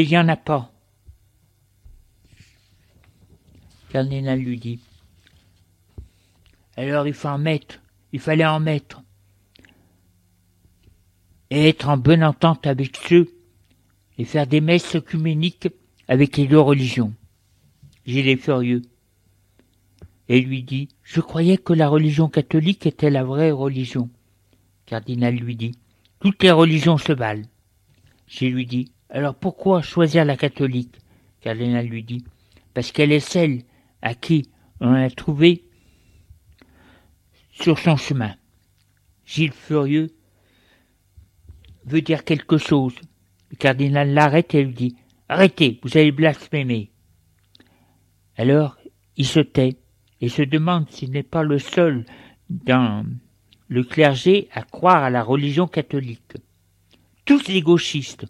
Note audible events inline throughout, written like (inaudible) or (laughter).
Il n'y en a pas. Cardinal lui dit. Alors il faut en mettre, il fallait en mettre. Et être en bonne entente avec ceux et faire des messes œcuméniques avec les deux religions. Gilles est furieux. Et lui dit, je croyais que la religion catholique était la vraie religion. Cardinal lui dit, toutes les religions se valent. Gilles lui dit, alors pourquoi choisir la catholique? Cardinal lui dit, parce qu'elle est celle à qui on a trouvé sur son chemin. Gilles furieux veut dire quelque chose. Le cardinal l'arrête et lui dit Arrêtez, vous allez blasphémer. Alors il se tait et se demande s'il n'est pas le seul dans le clergé à croire à la religion catholique. Tous les gauchistes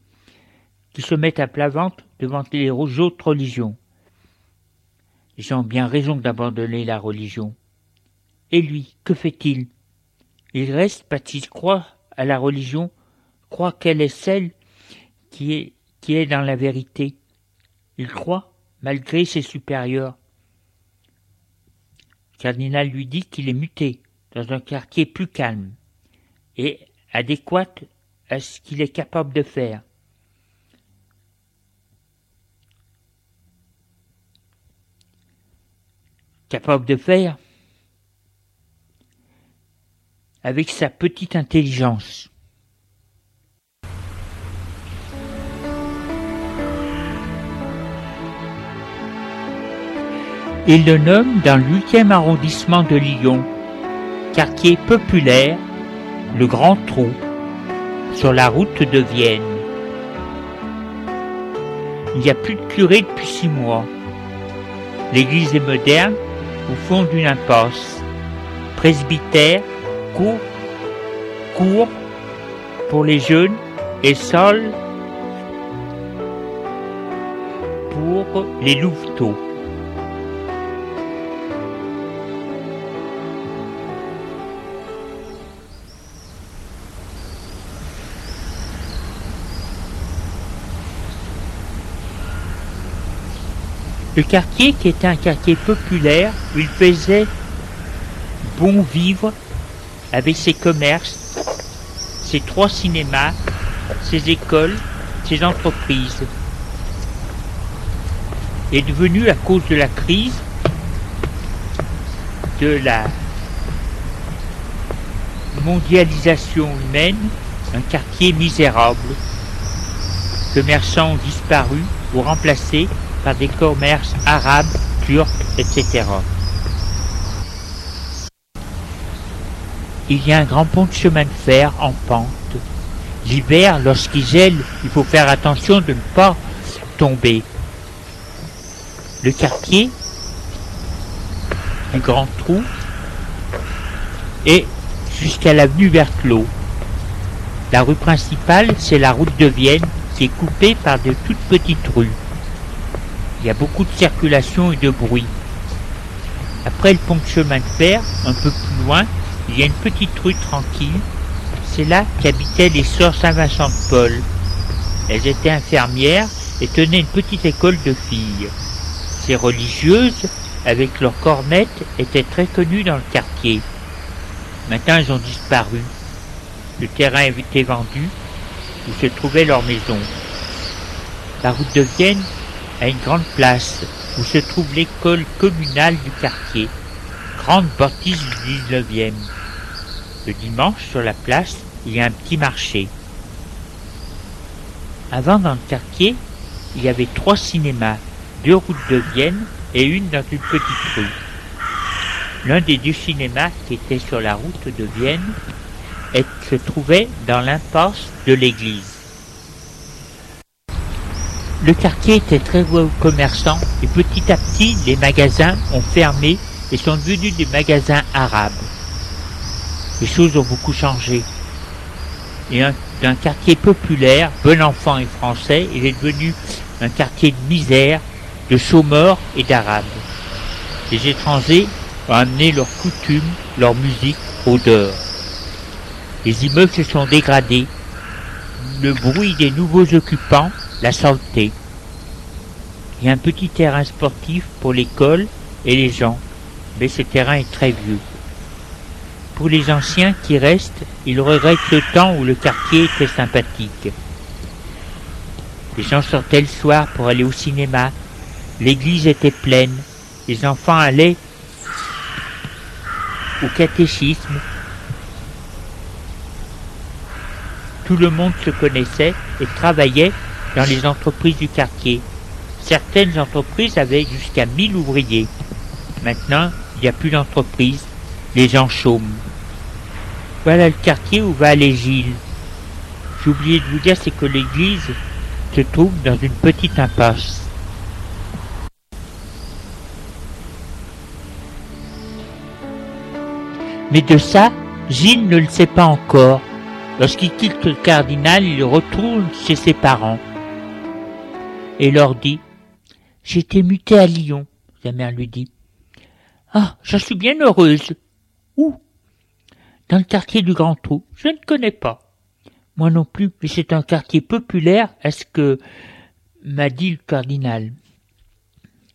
qui se mettent à plat ventre devant les autres religions. Ils ont bien raison d'abandonner la religion. Et lui, que fait-il? Il reste parce croit à la religion, croit qu'elle est celle qui est, qui est dans la vérité. Il croit, malgré ses supérieurs. Le cardinal lui dit qu'il est muté dans un quartier plus calme et adéquat à ce qu'il est capable de faire. Capable de faire avec sa petite intelligence. Il le nomme dans le huitième arrondissement de Lyon, quartier populaire, le Grand Trou, sur la route de Vienne. Il n'y a plus de curé depuis six mois. L'église est moderne, au fond d'une impasse. Presbytère, court, court pour les jeunes et sol pour les louveteaux. Le quartier, qui était un quartier populaire, où il faisait bon vivre avec ses commerces, ses trois cinémas, ses écoles, ses entreprises, est devenu à cause de la crise, de la mondialisation humaine, un quartier misérable. Commerçants ont disparu ou remplacés par des commerces arabes, turcs, etc. Il y a un grand pont de chemin de fer en pente. L'hiver, lorsqu'il gèle, il faut faire attention de ne pas tomber. Le quartier, un grand trou, et jusqu'à l'avenue Vertelot. La rue principale, c'est la route de Vienne qui est coupée par de toutes petites rues. Il y a beaucoup de circulation et de bruit. Après le pont de chemin de fer, un peu plus loin, il y a une petite rue tranquille. C'est là qu'habitaient les sœurs Saint-Vincent de Paul. Elles étaient infirmières et tenaient une petite école de filles. Ces religieuses, avec leurs cornettes, étaient très connues dans le quartier. Maintenant, elles ont disparu. Le terrain été vendu, où se trouvait leur maison. La route de Vienne à une grande place où se trouve l'école communale du quartier, grande bâtisse du 19e. Le dimanche, sur la place, il y a un petit marché. Avant, dans le quartier, il y avait trois cinémas, deux routes de Vienne et une dans une petite rue. L'un des deux cinémas qui était sur la route de Vienne se trouvait dans l'impasse de l'église. Le quartier était très commerçant et petit à petit les magasins ont fermé et sont devenus des magasins arabes. Les choses ont beaucoup changé. Et d'un quartier populaire, bon enfant et français, il est devenu un quartier de misère, de chômeurs et d'arabes. Les étrangers ont amené leurs coutumes, leur musique, au dehors. Les immeubles se sont dégradés. le bruit des nouveaux occupants, la saleté. Il y a un petit terrain sportif pour l'école et les gens, mais ce terrain est très vieux. Pour les anciens qui restent, ils regrettent le temps où le quartier était sympathique. Les gens sortaient le soir pour aller au cinéma, l'église était pleine, les enfants allaient au catéchisme. Tout le monde se connaissait et travaillait dans les entreprises du quartier. Certaines entreprises avaient jusqu'à 1000 ouvriers. Maintenant, il n'y a plus d'entreprises, les gens chôment. Voilà le quartier où va aller Gilles. J'ai oublié de vous dire, c'est que l'église se trouve dans une petite impasse. Mais de ça, Gilles ne le sait pas encore. Lorsqu'il quitte le cardinal, il retourne chez ses parents et leur dit J'ai été muté à Lyon. Sa mère lui dit Ah, j'en suis bien heureuse. Où? Dans le quartier du Grand Trou. Je ne connais pas. Moi non plus, mais c'est un quartier populaire, est-ce que m'a dit le cardinal.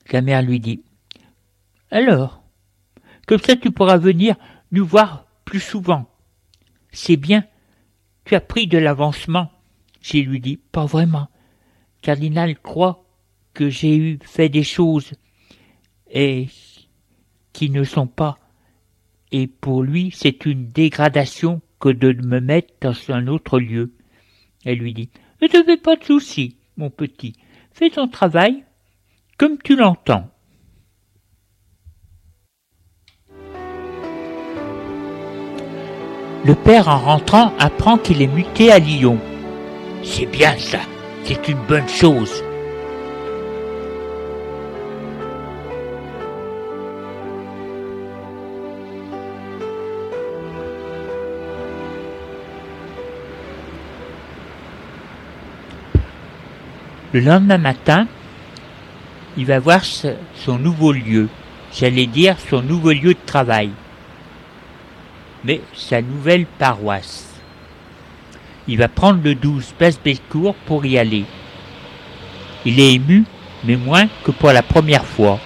Sa mère lui dit Alors, comme ça tu pourras venir nous voir plus souvent. C'est bien, tu as pris de l'avancement. J'ai lui dit Pas vraiment. Cardinal croit que j'ai eu fait des choses et qui ne sont pas. Et pour lui, c'est une dégradation que de me mettre dans un autre lieu. Elle lui dit Ne te fais pas de soucis, mon petit. Fais ton travail comme tu l'entends. Le père, en rentrant, apprend qu'il est muté à Lyon. C'est bien ça, c'est une bonne chose. Le lendemain matin, il va voir son nouveau lieu, j'allais dire son nouveau lieu de travail, mais sa nouvelle paroisse. Il va prendre le 12 place pour y aller. Il est ému, mais moins que pour la première fois.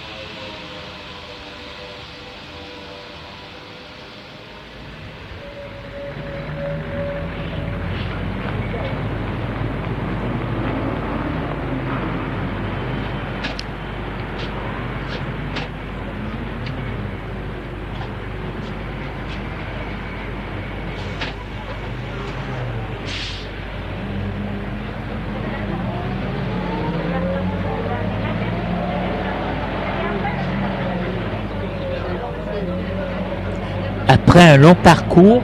Un long parcours,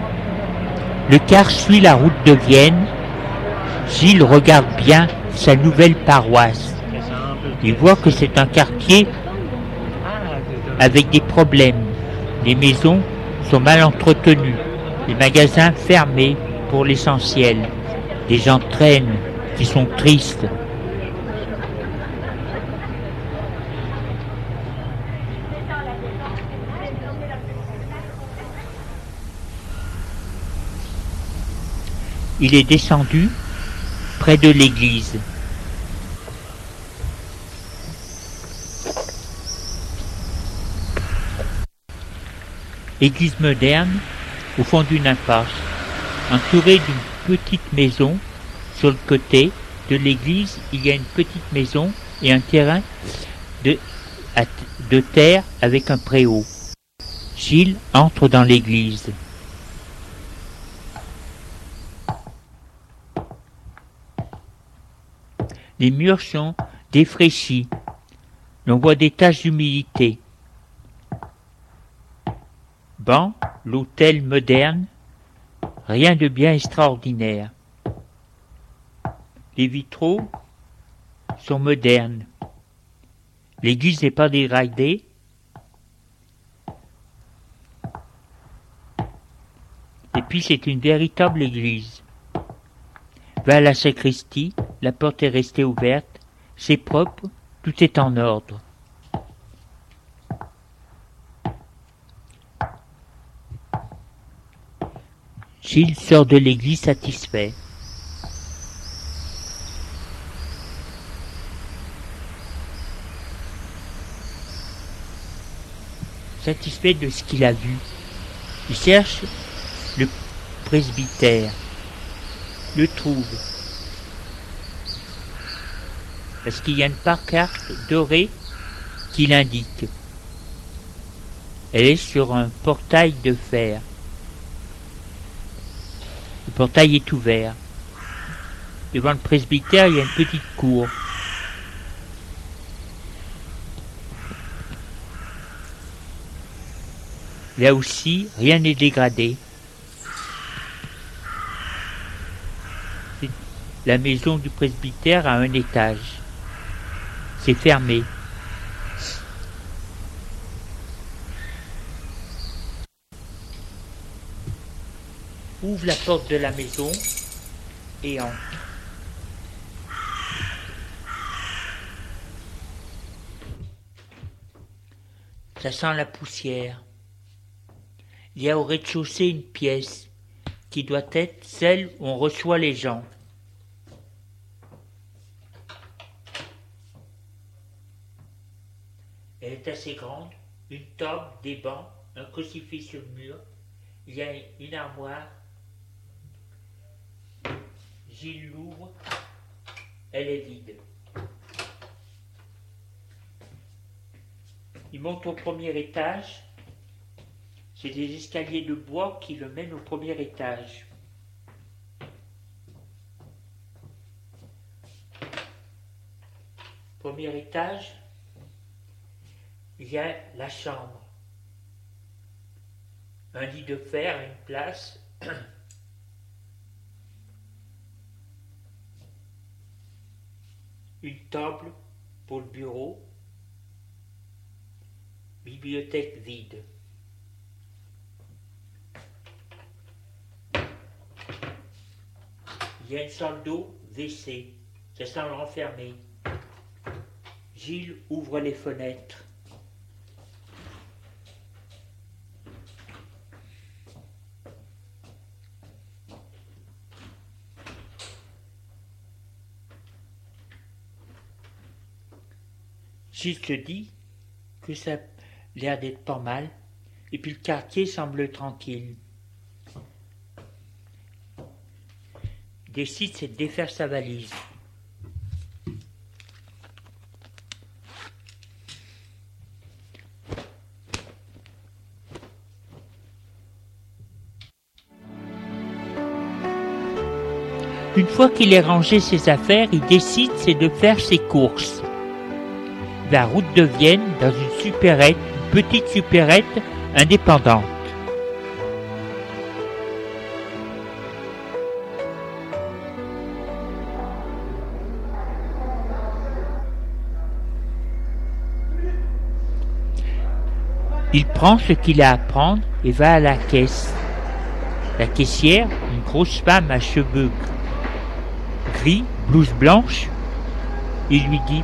le car suit la route de Vienne. Gilles regarde bien sa nouvelle paroisse. Il voit que c'est un quartier avec des problèmes. Les maisons sont mal entretenues, les magasins fermés pour l'essentiel. Les gens qui sont tristes. Il est descendu près de l'église. Église moderne au fond d'une impasse, entourée d'une petite maison sur le côté de l'église, il y a une petite maison et un terrain de, de terre avec un préau. Gilles entre dans l'église. Les murs sont défraîchis. L'on voit des taches d'humidité. Ban, l'hôtel moderne, rien de bien extraordinaire. Les vitraux sont modernes. L'église n'est pas dégradée. Et puis c'est une véritable église. Va à la sacristie, la porte est restée ouverte, c'est propre, tout est en ordre. Gilles sort de l'église satisfait. Satisfait de ce qu'il a vu. Il cherche le presbytère le trouve, parce qu'il y a une pancarte dorée qui l'indique? Elle est sur un portail de fer. Le portail est ouvert. Devant le presbytère, il y a une petite cour. Là aussi, rien n'est dégradé. La maison du presbytère a un étage. C'est fermé. Ouvre la porte de la maison et entre. Ça sent la poussière. Il y a au rez-de-chaussée une pièce qui doit être celle où on reçoit les gens. Elle est assez grande, une table, des bancs, un crucifix sur le mur. Il y a une armoire. Gilles l'ouvre. Elle est vide. Il monte au premier étage. C'est des escaliers de bois qui le mènent au premier étage. Premier étage, il y a la chambre. Un lit de fer, une place. (clears throat) Une table pour le bureau. Bibliothèque vide. Il y a une salle d'eau, WC. Ça semble renfermé. Gilles ouvre les fenêtres. Gilles se dit que ça a l'air d'être pas mal, et puis le quartier semble tranquille. Il décide de défaire sa valise. Une fois qu'il a rangé ses affaires, il décide c'est de faire ses courses. La route de Vienne dans une supérette, une petite supérette indépendante. Il prend ce qu'il a à prendre et va à la caisse. La caissière, une grosse femme à cheveux gris, blouse blanche, il lui dit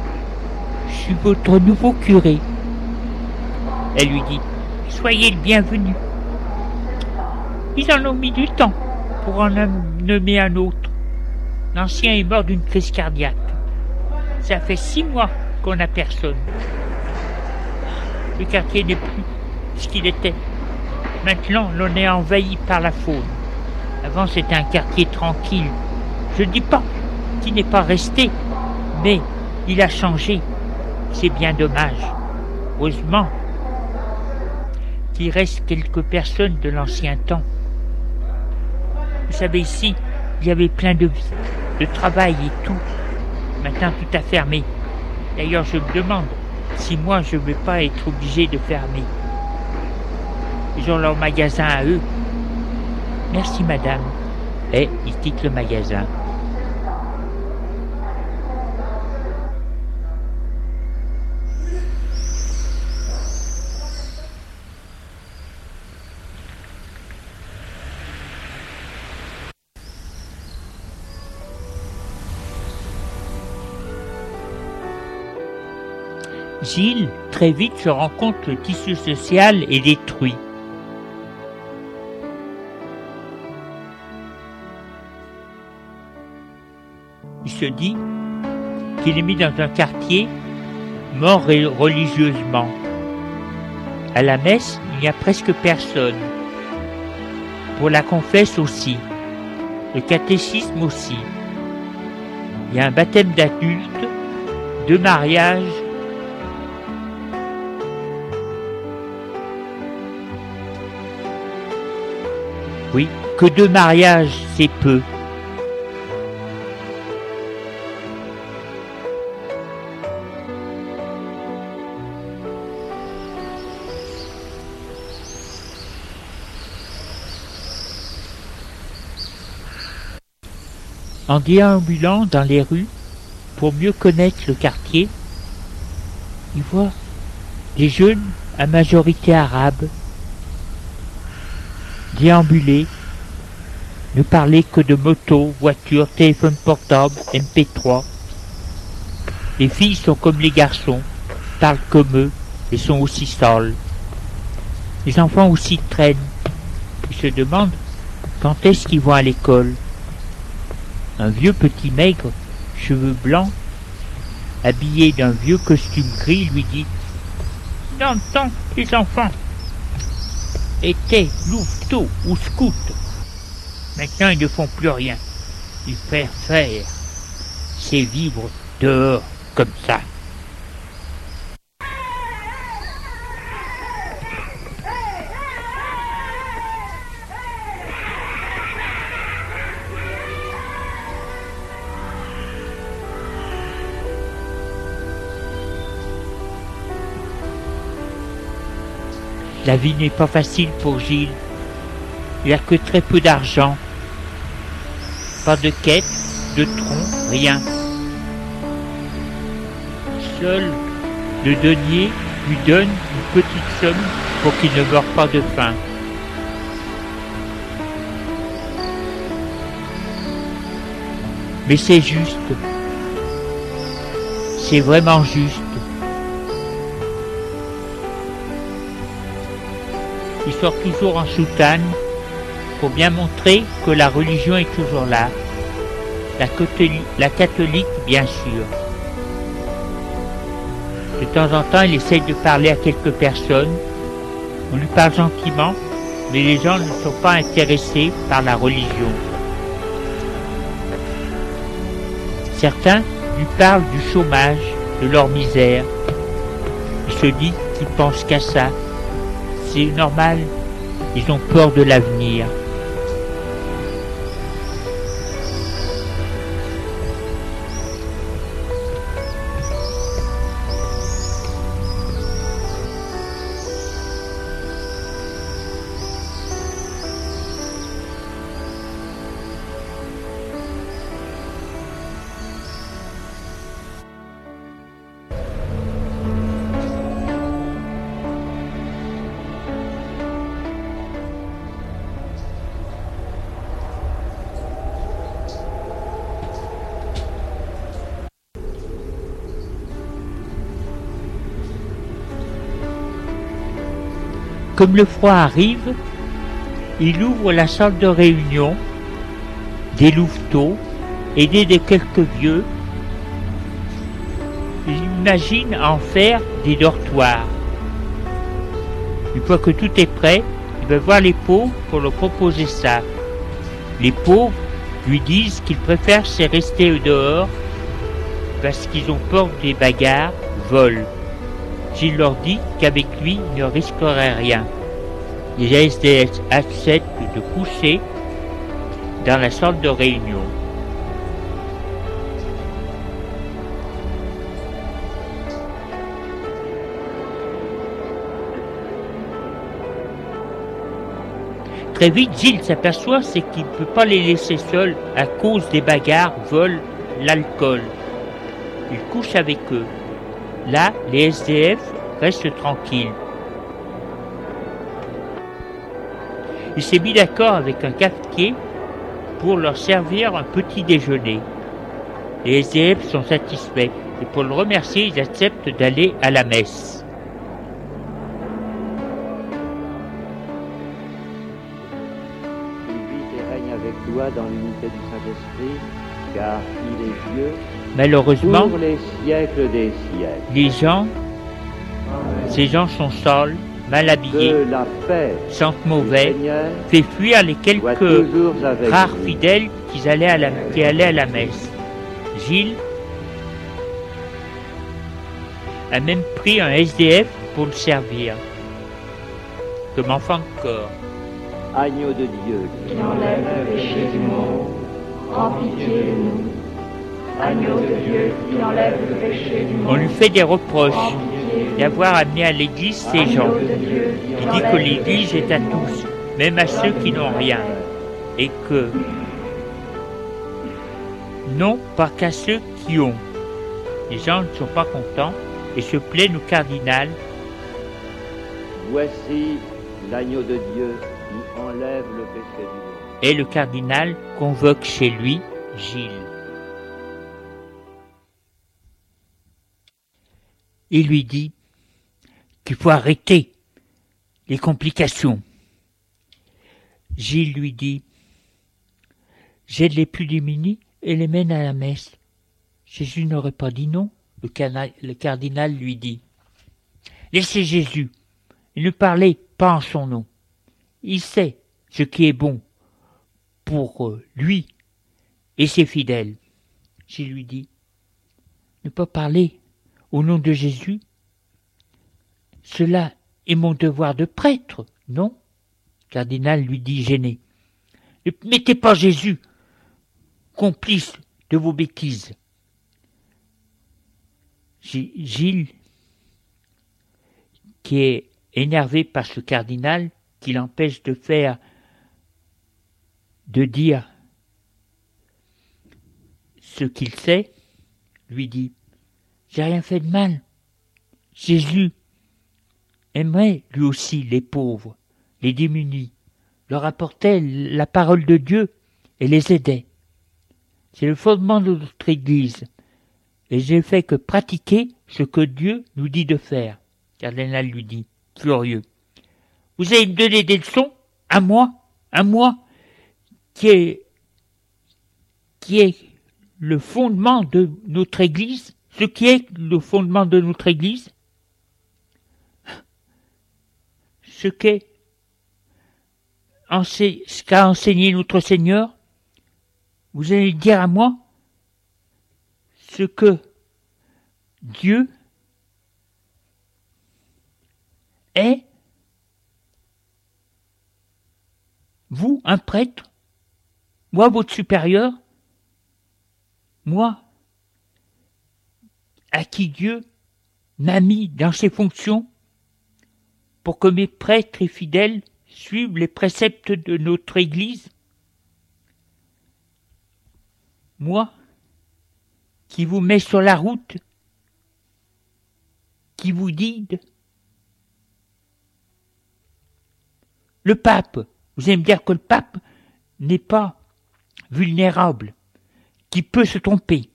Je suis votre nouveau curé. Elle lui dit Soyez le bienvenu. Ils en ont mis du temps pour en nommer un autre. L'ancien est mort d'une crise cardiaque. Ça fait six mois qu'on n'a personne. Le quartier n'est plus ce qu'il était. Maintenant, l'on est envahi par la faune. Avant, c'était un quartier tranquille. Je ne dis pas qu'il n'est pas resté, mais il a changé. C'est bien dommage. Heureusement qu'il reste quelques personnes de l'ancien temps. Vous savez, ici, il y avait plein de vie, de travail et tout. Maintenant, tout a fermé. D'ailleurs, je me demande si moi, je ne vais pas être obligé de fermer. Ils ont leur magasin à eux. Merci, madame. Et ils quittent le magasin. Gilles, très vite, se rend compte que le tissu social est détruit. Il se dit qu'il est mis dans un quartier mort religieusement. À la messe, il n'y a presque personne. Pour la confesse aussi. Le catéchisme aussi. Il y a un baptême d'adulte, deux mariages. Oui, que deux mariages, c'est peu. En déambulant dans les rues, pour mieux connaître le quartier, il voit des jeunes à majorité arabe déambuler, ne parler que de moto, voiture, téléphone portable, MP3. Les filles sont comme les garçons, parlent comme eux et sont aussi sales. Les enfants aussi traînent. Ils se demandent quand est-ce qu'ils vont à l'école. Un vieux petit maigre, cheveux blancs, habillé d'un vieux costume gris, lui dit Dans le temps, les enfants étaient ou scouts. Maintenant, ils ne font plus rien. Ils préfèrent, c'est vivre dehors comme ça. La vie n'est pas facile pour Gilles. Il a que très peu d'argent. Pas de quête, de tronc, rien. Seul le denier lui donne une petite somme pour qu'il ne meure pas de faim. Mais c'est juste. C'est vraiment juste. Il sort toujours en soutane pour bien montrer que la religion est toujours là. La catholique, bien sûr. De temps en temps, il essaye de parler à quelques personnes. On lui parle gentiment, mais les gens ne sont pas intéressés par la religion. Certains lui parlent du chômage, de leur misère. Il se dit qu'ils pensent qu'à ça. C'est normal, ils ont peur de l'avenir. Comme le froid arrive, il ouvre la salle de réunion des louveteaux, aidé de quelques vieux. Il imagine en faire des dortoirs. Une fois que tout est prêt, il va voir les pauvres pour leur proposer ça. Les pauvres lui disent qu'ils préfèrent se rester dehors parce qu'ils ont peur des bagarres, volent. Gilles leur dit qu'avec lui, il ne risquerait rien. Les ASDS acceptent de coucher dans la salle de réunion. Très vite, Gilles s'aperçoit qu'il ne peut pas les laisser seuls à cause des bagarres, vols, l'alcool. Il couche avec eux. Là, les SDF restent tranquilles. Il s'est mis d'accord avec un cafetier pour leur servir un petit déjeuner. Les SDF sont satisfaits et pour le remercier, ils acceptent d'aller à la messe. Malheureusement, pour les siècles des siècles. les gens, ces gens sont sales, mal habillés, que la paix sentent mauvais, fait fuir les quelques rares vous. fidèles qui allaient à la, qui allaient à la messe. Gilles a même pris un SDF pour le servir, comme enfant de corps. Agneau de Dieu, qui enlève le péché du monde, prends pitié de nous. Agneau de Dieu qui enlève le péché du On lui fait des reproches d'avoir amené à l'église ces gens. Il dit que l'église est à tous, même à ceux qui n'ont rien, et que non pas qu'à ceux qui ont. Les gens ne sont pas contents et se plaignent au cardinal voici l'agneau de Dieu qui enlève le péché du monde. et le cardinal convoque chez lui Gilles. Il lui dit qu'il faut arrêter les complications. Gilles lui dit J'aide les plus démunis et les mène à la messe. Jésus n'aurait pas dit non. Le, cardinal lui dit Laissez Jésus et ne parlez pas en son nom. Il sait ce qui est bon pour euh, lui et ses fidèles. Je lui dis, ne pas parler au nom de Jésus, cela est mon devoir de prêtre, non? Cardinal lui dit gêné. Ne mettez pas Jésus complice de vos bêtises. Gi- Gilles, qui est énervé par ce cardinal, qui l'empêche de faire de dire ce qu'il sait, lui dit J'ai rien fait de mal. Jésus aimerait lui aussi les pauvres, les démunis, leur apportait la parole de Dieu et les aidait. C'est le fondement de notre Église, et j'ai fait que pratiquer ce que Dieu nous dit de faire. Cardinal lui dit, furieux. Vous allez me donner des leçons à moi, à moi, qui est, qui est le fondement de notre Église, ce qui est le fondement de notre Église, ce qu'est ce qu'a enseigné notre Seigneur, vous allez dire à moi ce que Dieu est, vous, un prêtre, moi, votre supérieur, moi, à qui Dieu m'a mis dans ses fonctions pour que mes prêtres et fidèles suivent les préceptes de notre Église Moi, qui vous mets sur la route, qui vous guide Le pape, vous allez me dire que le pape n'est pas vulnérable, qui peut se tromper.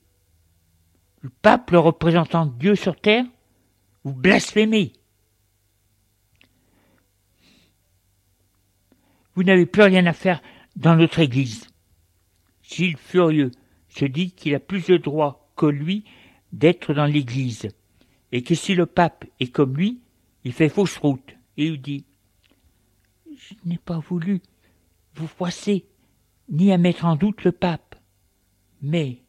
Le pape, le représentant Dieu sur terre, vous blasphémez. Vous n'avez plus rien à faire dans notre Église. Gilles furieux se dit qu'il a plus de droit que lui d'être dans l'Église, et que si le pape est comme lui, il fait fausse route, et il dit Je n'ai pas voulu vous froisser, ni à mettre en doute le pape, mais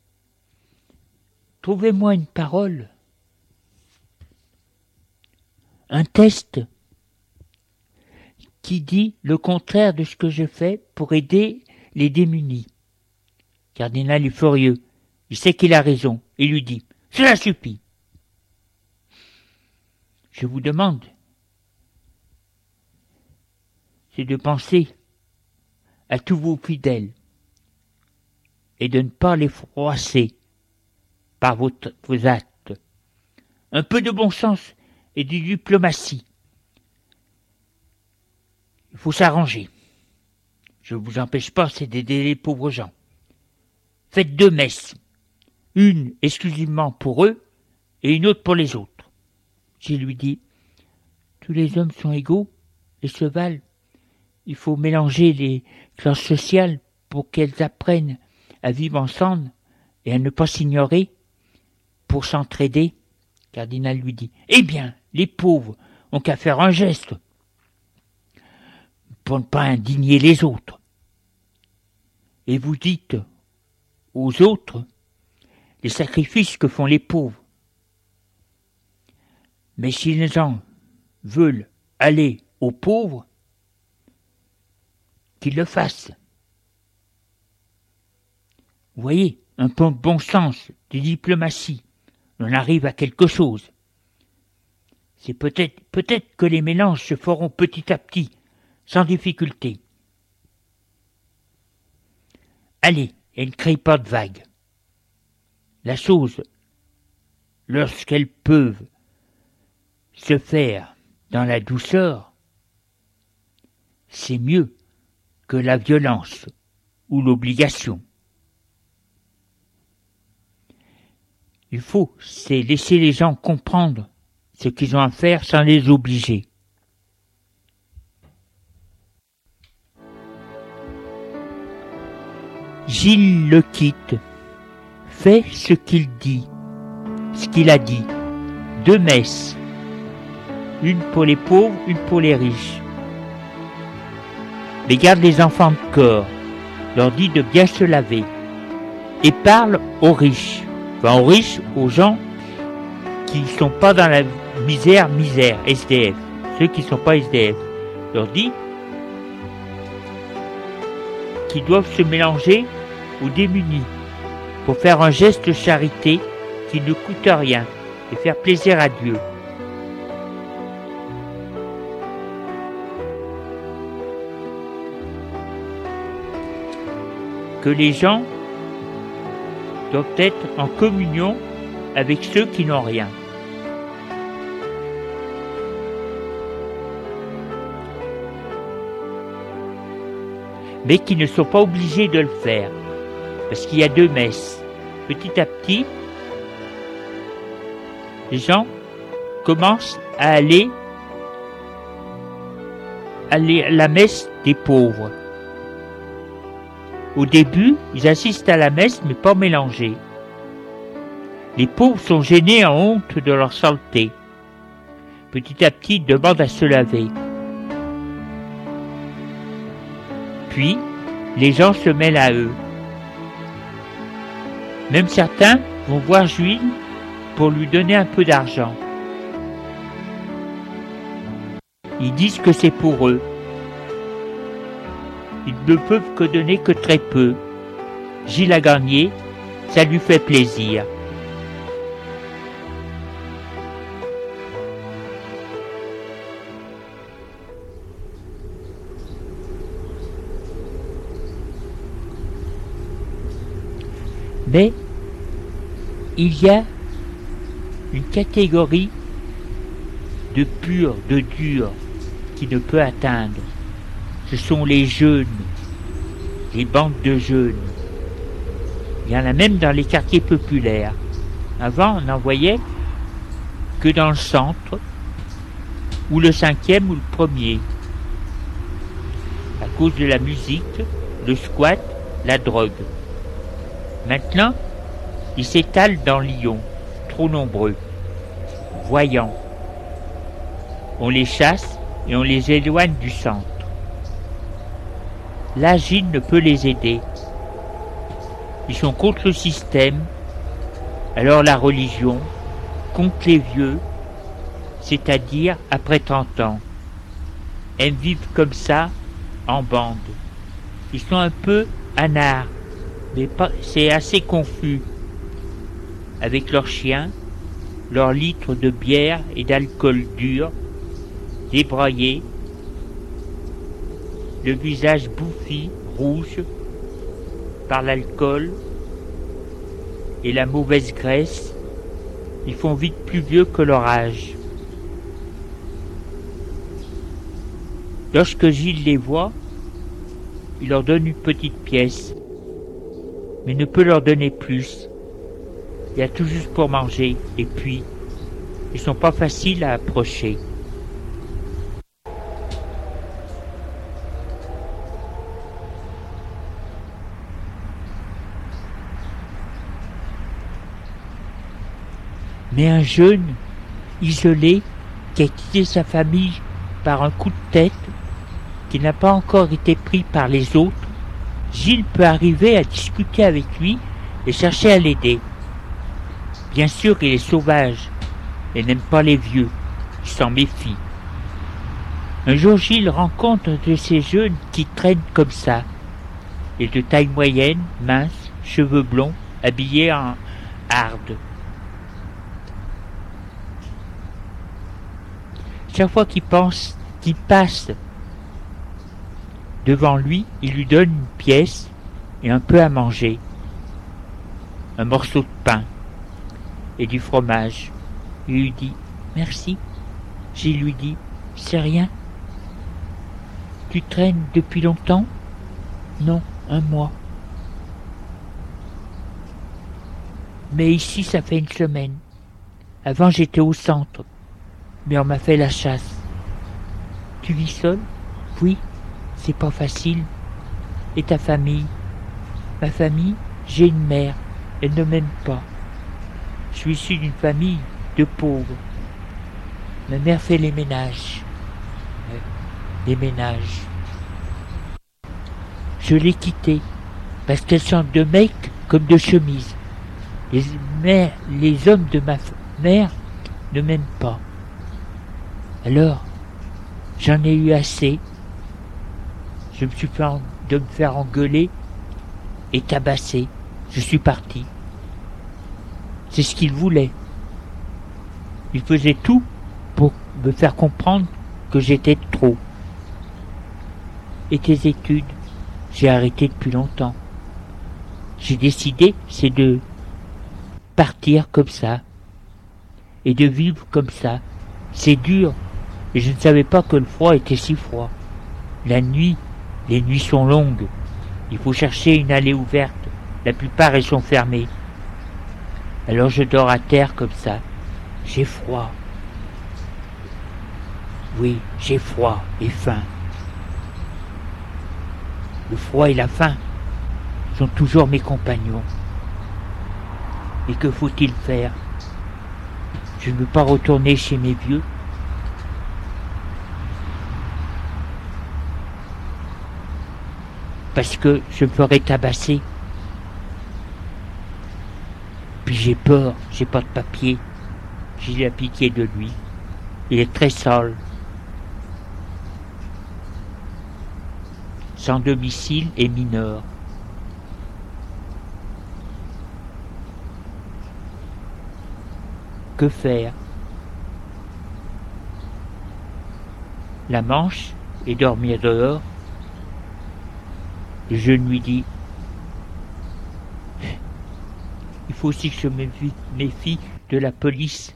trouvez-moi une parole, un test qui dit le contraire de ce que je fais pour aider les démunis. Cardinal est furieux. Il sait qu'il a raison et lui dit Cela suffit. Je vous demande, c'est de penser à tous vos fidèles et de ne pas les froisser par vos actes. Un peu de bon sens et de diplomatie. Il faut s'arranger. Je ne vous empêche pas, c'est d'aider les pauvres gens. Faites deux messes. Une exclusivement pour eux et une autre pour les autres. Je lui dis, tous les hommes sont égaux, les chevals. Il faut mélanger les classes sociales pour qu'elles apprennent à vivre ensemble et à ne pas s'ignorer pour s'entraider. Cardinal lui dit, eh bien, les pauvres ont qu'à faire un geste pour ne pas indigner les autres. Et vous dites aux autres les sacrifices que font les pauvres. Mais si les gens veulent aller aux pauvres, qu'ils le fassent. Vous voyez, un peu de bon sens, de diplomatie, on arrive à quelque chose. C'est peut-être peut-être que les mélanges se feront petit à petit, sans difficulté. Allez, et ne crée pas de vagues. La chose, lorsqu'elles peuvent se faire dans la douceur, c'est mieux que la violence ou l'obligation. Il faut, c'est laisser les gens comprendre ce qu'ils ont à faire sans les obliger. Gilles le quitte, fait ce qu'il dit, ce qu'il a dit. Deux messes, une pour les pauvres, une pour les riches. Mais garde les enfants de corps, leur dit de bien se laver, et parle aux riches, enfin aux riches, aux gens qui ne sont pas dans la misère, misère, SDF, ceux qui ne sont pas SDF, leur dit qu'ils doivent se mélanger aux démunis pour faire un geste de charité qui ne coûte rien et faire plaisir à Dieu. Que les gens doivent être en communion avec ceux qui n'ont rien. mais qui ne sont pas obligés de le faire, parce qu'il y a deux messes. Petit à petit, les gens commencent à aller, à la messe des pauvres. Au début, ils assistent à la messe, mais pas mélangés. Les pauvres sont gênés en honte de leur saleté. Petit à petit, ils demandent à se laver. Puis, les gens se mêlent à eux. Même certains vont voir Jules pour lui donner un peu d'argent. Ils disent que c'est pour eux. Ils ne peuvent que donner que très peu. Gilles a gagné, ça lui fait plaisir. Mais il y a une catégorie de pur, de dur, qui ne peut atteindre. Ce sont les jeunes, les bandes de jeunes. Il y en a même dans les quartiers populaires. Avant, on n'en voyait que dans le centre, ou le cinquième ou le premier. À cause de la musique, le squat, la drogue. Maintenant, ils s'étalent dans Lyon, trop nombreux, voyants. On les chasse et on les éloigne du centre. Là, Gilles ne peut les aider. Ils sont contre le système, alors la religion, contre les vieux, c'est-à-dire après 30 ans. Elles vivent comme ça, en bande. Ils sont un peu anards, mais c'est assez confus avec leurs chiens, leurs litres de bière et d'alcool dur, débraillés, le visage bouffi, rouge, par l'alcool et la mauvaise graisse, ils font vite plus vieux que leur âge. Lorsque Gilles les voit, il leur donne une petite pièce mais ne peut leur donner plus. Il y a tout juste pour manger, et puis, ils sont pas faciles à approcher. Mais un jeune, isolé, qui a quitté sa famille par un coup de tête, qui n'a pas encore été pris par les autres, Gilles peut arriver à discuter avec lui et chercher à l'aider. Bien sûr, il est sauvage et n'aime pas les vieux, il s'en méfie. Un jour, Gilles rencontre un de ces jeunes qui traînent comme ça. Il est de taille moyenne, mince, cheveux blonds, habillé en harde. Chaque fois qu'il pense, qu'il passe devant lui, il lui donne une pièce et un peu à manger, un morceau de pain et du fromage. Il lui dit Merci. Gilles lui dit C'est rien. Tu traînes depuis longtemps? Non, un mois. Mais ici, ça fait une semaine. Avant, j'étais au centre, mais on m'a fait la chasse. Tu vis seul Oui, c'est pas facile. Et ta famille? Ma famille, j'ai une mère. Elle ne m'aime pas. Je suis issu d'une famille de pauvres. Ma mère fait les ménages. Les ménages. Je l'ai quittée parce qu'elle chante de mecs comme de chemises. Les, les hommes de ma mère ne m'aiment pas. Alors, j'en ai eu assez. Je me suis fait de me faire engueuler et tabasser. Je suis parti. C'est ce qu'il voulait. Il faisait tout pour me faire comprendre que j'étais trop. Et tes études, j'ai arrêté depuis longtemps. J'ai décidé, c'est de partir comme ça et de vivre comme ça. C'est dur et je ne savais pas que le froid était si froid. La nuit, les nuits sont longues. Il faut chercher une allée ouverte. La plupart elles sont fermées. Alors je dors à terre comme ça. J'ai froid. Oui, j'ai froid et faim. Le froid et la faim sont toujours mes compagnons. Et que faut-il faire? Je ne veux pas retourner chez mes vieux. Parce que je me ferai tabasser. Puis j'ai peur, j'ai pas de papier. J'ai la pitié de lui. Il est très sale. Sans domicile et mineur. Que faire? La manche et dormir dehors? Je lui dis Il faut aussi que je me méfie de la police.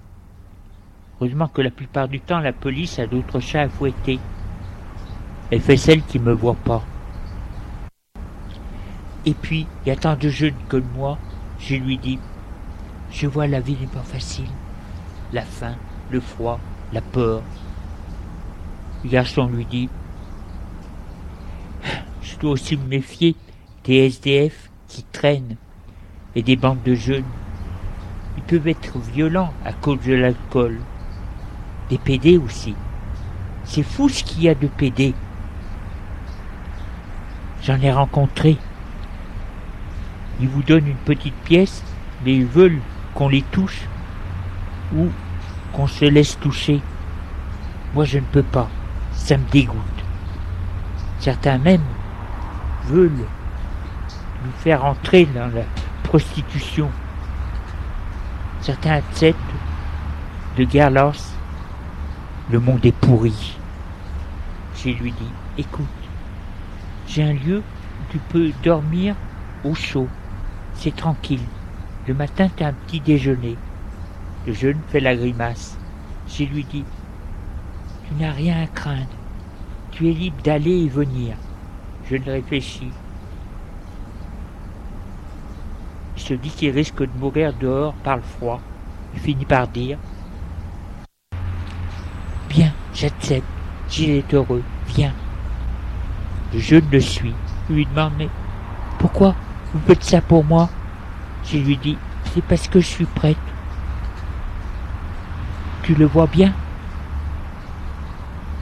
Heureusement que la plupart du temps, la police a d'autres chats à fouetter. Elle fait celle qui me voit pas. Et puis, il y a tant de jeunes comme moi, je lui dis, je vois la vie n'est pas facile la faim, le froid, la peur. Le garçon lui dit aussi me méfier des SDF qui traînent et des bandes de jeunes. Ils peuvent être violents à cause de l'alcool. Des PD aussi. C'est fou ce qu'il y a de PD. J'en ai rencontré. Ils vous donnent une petite pièce, mais ils veulent qu'on les touche ou qu'on se laisse toucher. Moi, je ne peux pas. Ça me dégoûte. Certains même veulent nous faire entrer dans la prostitution. Certains acceptent de Garlos. Le monde est pourri. Je lui dis, écoute, j'ai un lieu où tu peux dormir au chaud. C'est tranquille. Le matin, tu as un petit déjeuner. Le jeune fait la grimace. Je lui dis Tu n'as rien à craindre. Tu es libre d'aller et venir. Je ne réfléchis. Il se dit qu'il risque de mourir dehors par le froid. Il finit par dire Bien, j'accepte. Gilles est heureux. Viens. Jeune le suit. Je lui demande Mais pourquoi vous faites ça pour moi? Je lui dis C'est parce que je suis prête. Tu le vois bien?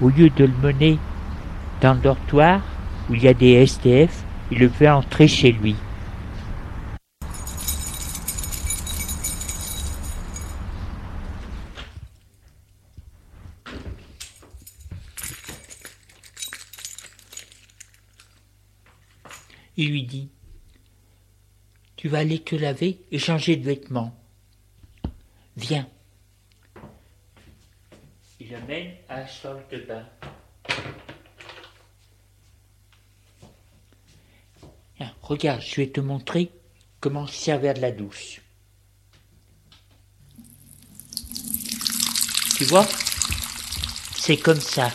Au lieu de le mener dans le dortoir où il y a des STF, il le fait entrer chez lui. Il lui dit Tu vas aller te laver et changer de vêtements. Viens. Il amène à la salle de bain. Regarde, je vais te montrer comment se servir de la douche. Tu vois? C'est comme ça.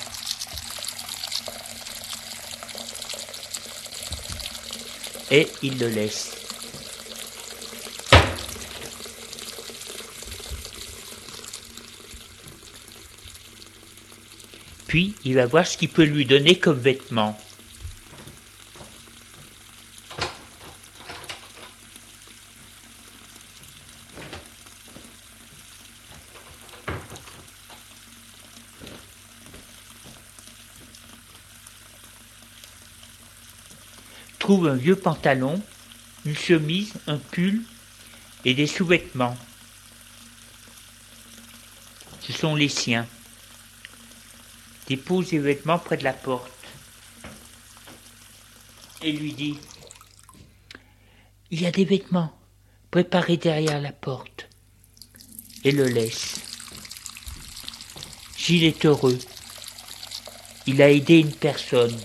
Et il le laisse. Puis il va voir ce qu'il peut lui donner comme vêtement. Un vieux pantalon, une chemise, un pull et des sous-vêtements. Ce sont les siens. Dépose les vêtements près de la porte et lui dit Il y a des vêtements préparés derrière la porte et le laisse. Gilles est heureux. Il a aidé une personne.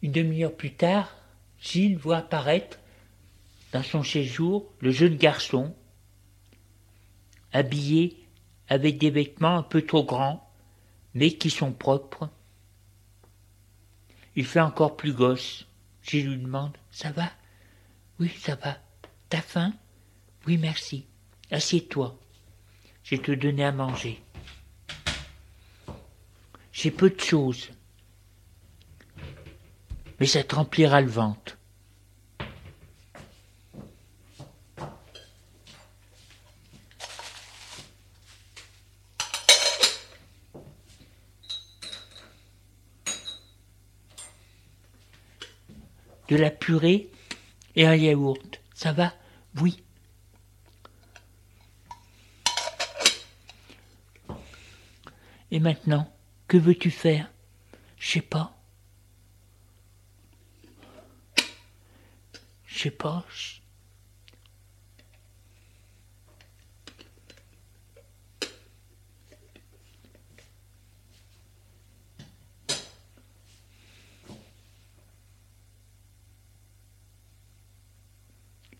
Une plus tard, Gilles voit apparaître dans son séjour le jeune garçon, habillé avec des vêtements un peu trop grands, mais qui sont propres. Il fait encore plus gosse. Gilles lui demande Ça va? Oui, ça va. T'as faim? Oui, merci. Assieds-toi. Je te donner à manger. J'ai peu de choses mais ça te remplira le ventre. De la purée et un yaourt. Ça va? Oui. Et maintenant, que veux-tu faire? Je sais pas. Sais pas.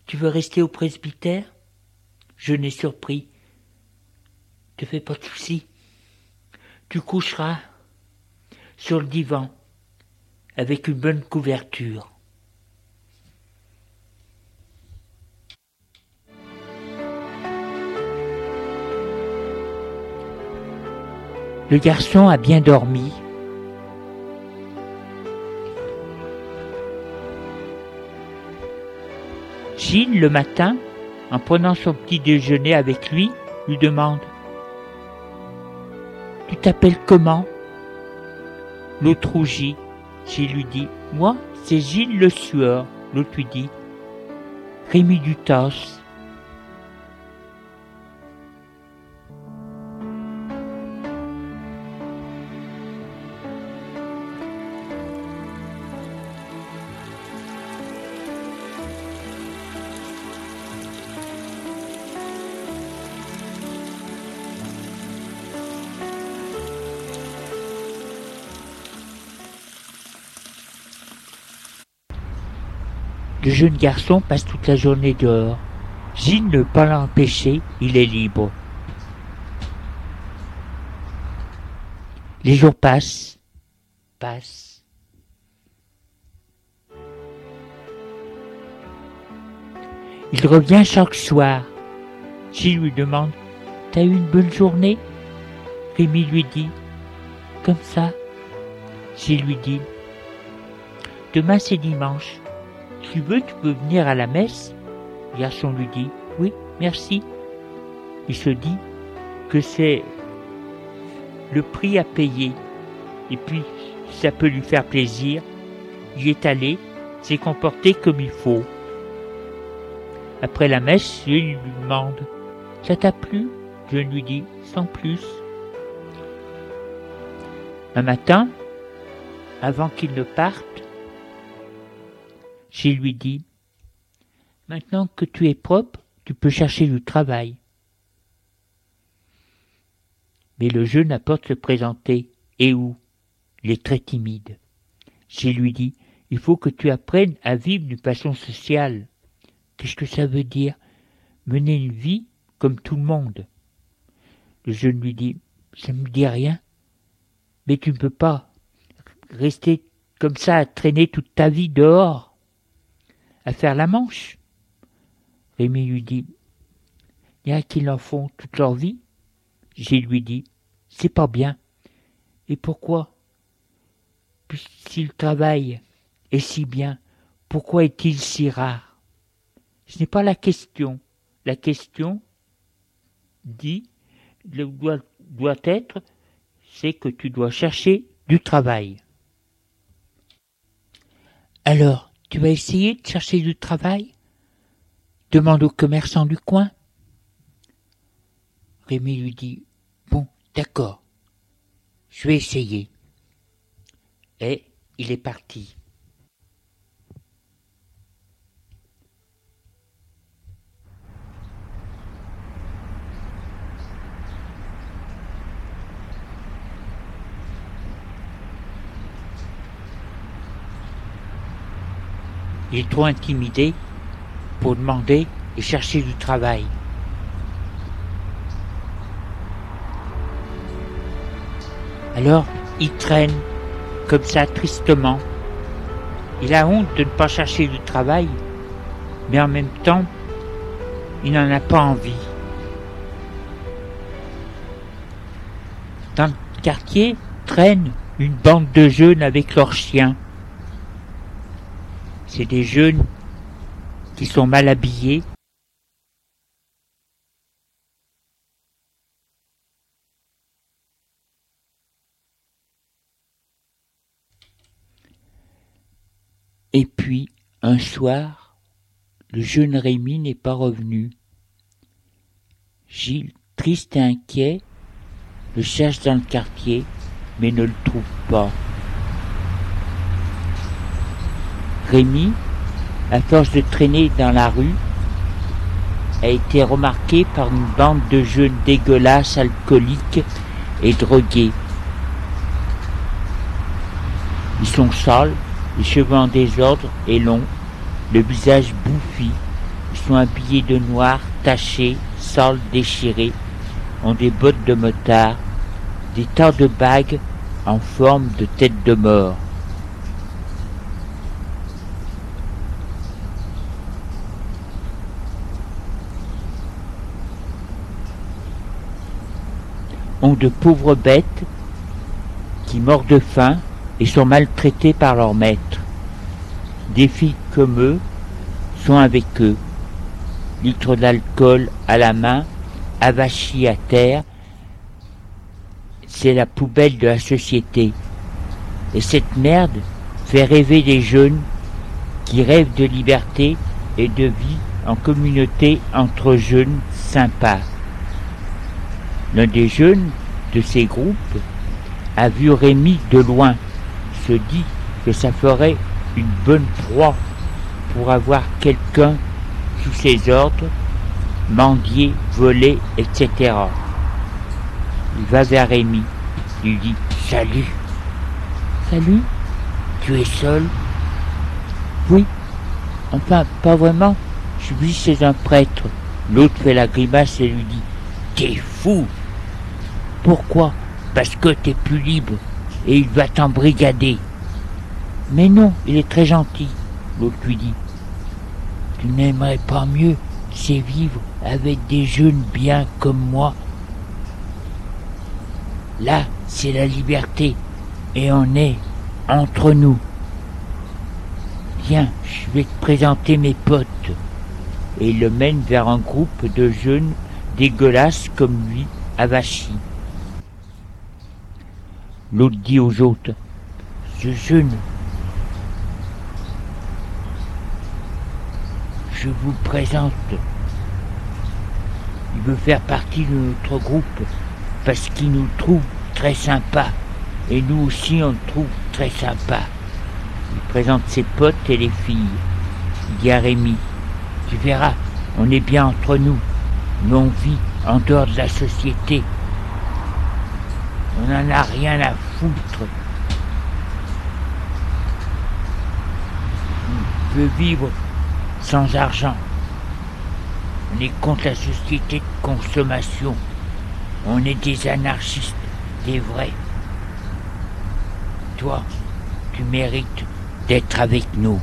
Tu veux rester au presbytère? Je n'ai surpris. Te fais pas de soucis. Tu coucheras sur le divan avec une bonne couverture. Le garçon a bien dormi. Gilles, le matin, en prenant son petit déjeuner avec lui, lui demande Tu t'appelles comment? L'autre rougit. Gilles lui dit Moi, c'est Gilles le sueur. L'autre lui dit Rémi Dutas. Le jeune garçon passe toute la journée dehors. Gilles ne pas l'empêcher, il est libre. Les jours passent, passent. Il revient chaque soir. Gilles lui demande T'as eu une bonne journée? Rémi lui dit Comme ça. Gilles lui dit Demain c'est dimanche. Tu veux, tu peux venir à la messe Le garçon lui dit Oui, merci. Il se dit que c'est le prix à payer. Et puis, ça peut lui faire plaisir. Il est allé, s'est comporté comme il faut. Après la messe, je lui demande Ça t'a plu? Je lui dis Sans plus. Un matin, avant qu'il ne parte, je lui dis Maintenant que tu es propre, tu peux chercher du travail. Mais le jeune apporte se présenter. Et où? Il est très timide. J'ai lui dit, il faut que tu apprennes à vivre d'une façon sociale. Qu'est-ce que ça veut dire? Mener une vie comme tout le monde. Le jeune lui dit, ça ne me dit rien. Mais tu ne peux pas rester comme ça à traîner toute ta vie dehors, faire la manche. Rémi lui dit, il y a qui en font toute leur vie? J'ai lui dit, c'est pas bien. Et pourquoi? Puisqu'il travaille est si bien, pourquoi est-il si rare? Ce n'est pas la question. La question dit, doit être, c'est que tu dois chercher du travail. Alors, tu vas essayer de chercher du travail? Demande au commerçant du coin. Rémi lui dit Bon, d'accord, je vais essayer. Et il est parti. Il est trop intimidé pour demander et chercher du travail. Alors, il traîne, comme ça, tristement. Il a honte de ne pas chercher du travail, mais en même temps, il n'en a pas envie. Dans le quartier traîne une bande de jeunes avec leurs chiens. C'est des jeunes qui sont mal habillés, Et puis, un soir, le jeune Rémi n'est pas revenu. Gilles, triste et inquiet, le cherche dans le quartier, mais ne le trouve pas. Rémi, à force de traîner dans la rue, a été remarqué par une bande de jeunes dégueulasses, alcooliques et drogués. Ils sont sales, les cheveux en désordre et longs, le visage bouffi. Ils sont habillés de noir, tachés, sales, déchirés, ont des bottes de motard, des tas de bagues en forme de tête de mort. Ont de pauvres bêtes qui mordent de faim et sont maltraités par leurs maîtres. Des filles comme eux sont avec eux, litres d'alcool à la main, avachis à terre. C'est la poubelle de la société. Et cette merde fait rêver des jeunes qui rêvent de liberté et de vie en communauté entre jeunes sympas. L'un des jeunes de ces groupes a vu Rémi de loin se dit que ça ferait une bonne proie pour avoir quelqu'un sous ses ordres, mendier, voler, etc. Il va vers Rémi, lui dit Salut. Salut Tu es seul? Oui. Enfin, pas vraiment. Je suis chez un prêtre. L'autre fait la grimace et lui dit T'es fou Pourquoi? Parce que t'es plus libre et il va t'embrigader. Mais non, il est très gentil, l'autre lui dit. Tu n'aimerais pas mieux, c'est vivre avec des jeunes bien comme moi? Là, c'est la liberté. Et on est entre nous. Viens, je vais te présenter mes potes. Et il le mène vers un groupe de jeunes dégueulasses comme lui, avachis. L'autre dit aux autres, jeune, je vous présente. Il veut faire partie de notre groupe parce qu'il nous trouve très sympa. Et nous aussi, on le trouve très sympa. Il présente ses potes et les filles. Il dit à Rémi, tu verras, on est bien entre nous, mais on vit en dehors de la société. On n'en a rien à foutre. On veut vivre sans argent. On est contre la société de consommation. On est des anarchistes, des vrais. Toi, tu mérites d'être avec nous.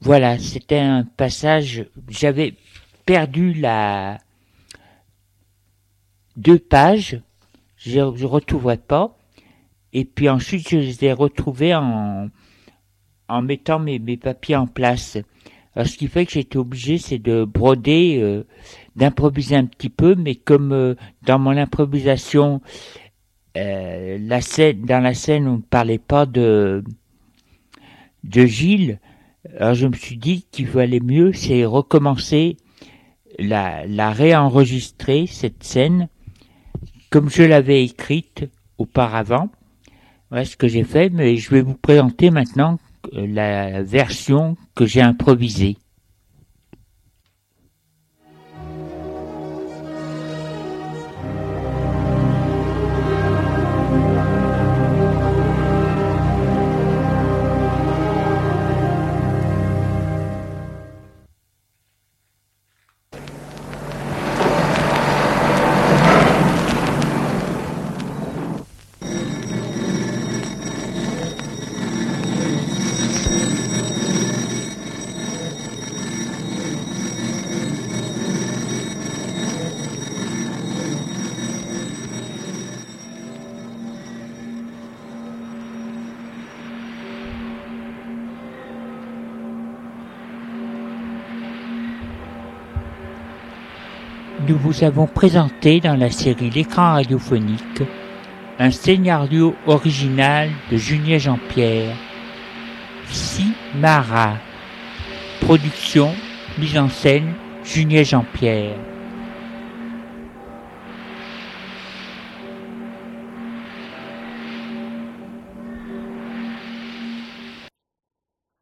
Voilà, c'était un passage. J'avais perdu la deux pages, je ne retrouverai pas. Et puis ensuite, je les ai retrouvées en, en mettant mes, mes papiers en place. Alors, ce qui fait que j'étais obligé, c'est de broder, euh, d'improviser un petit peu, mais comme euh, dans mon improvisation, euh, la scène, dans la scène, on ne parlait pas de de Gilles, alors je me suis dit qu'il valait mieux, c'est recommencer la, la réenregistrer cette scène comme je l'avais écrite auparavant. Voilà ce que j'ai fait, mais je vais vous présenter maintenant la version que j'ai improvisée. Vous avons présenté dans la série L'écran radiophonique un scénario original de Julien Jean-Pierre, Simara. Production, mise en scène, Julien Jean-Pierre.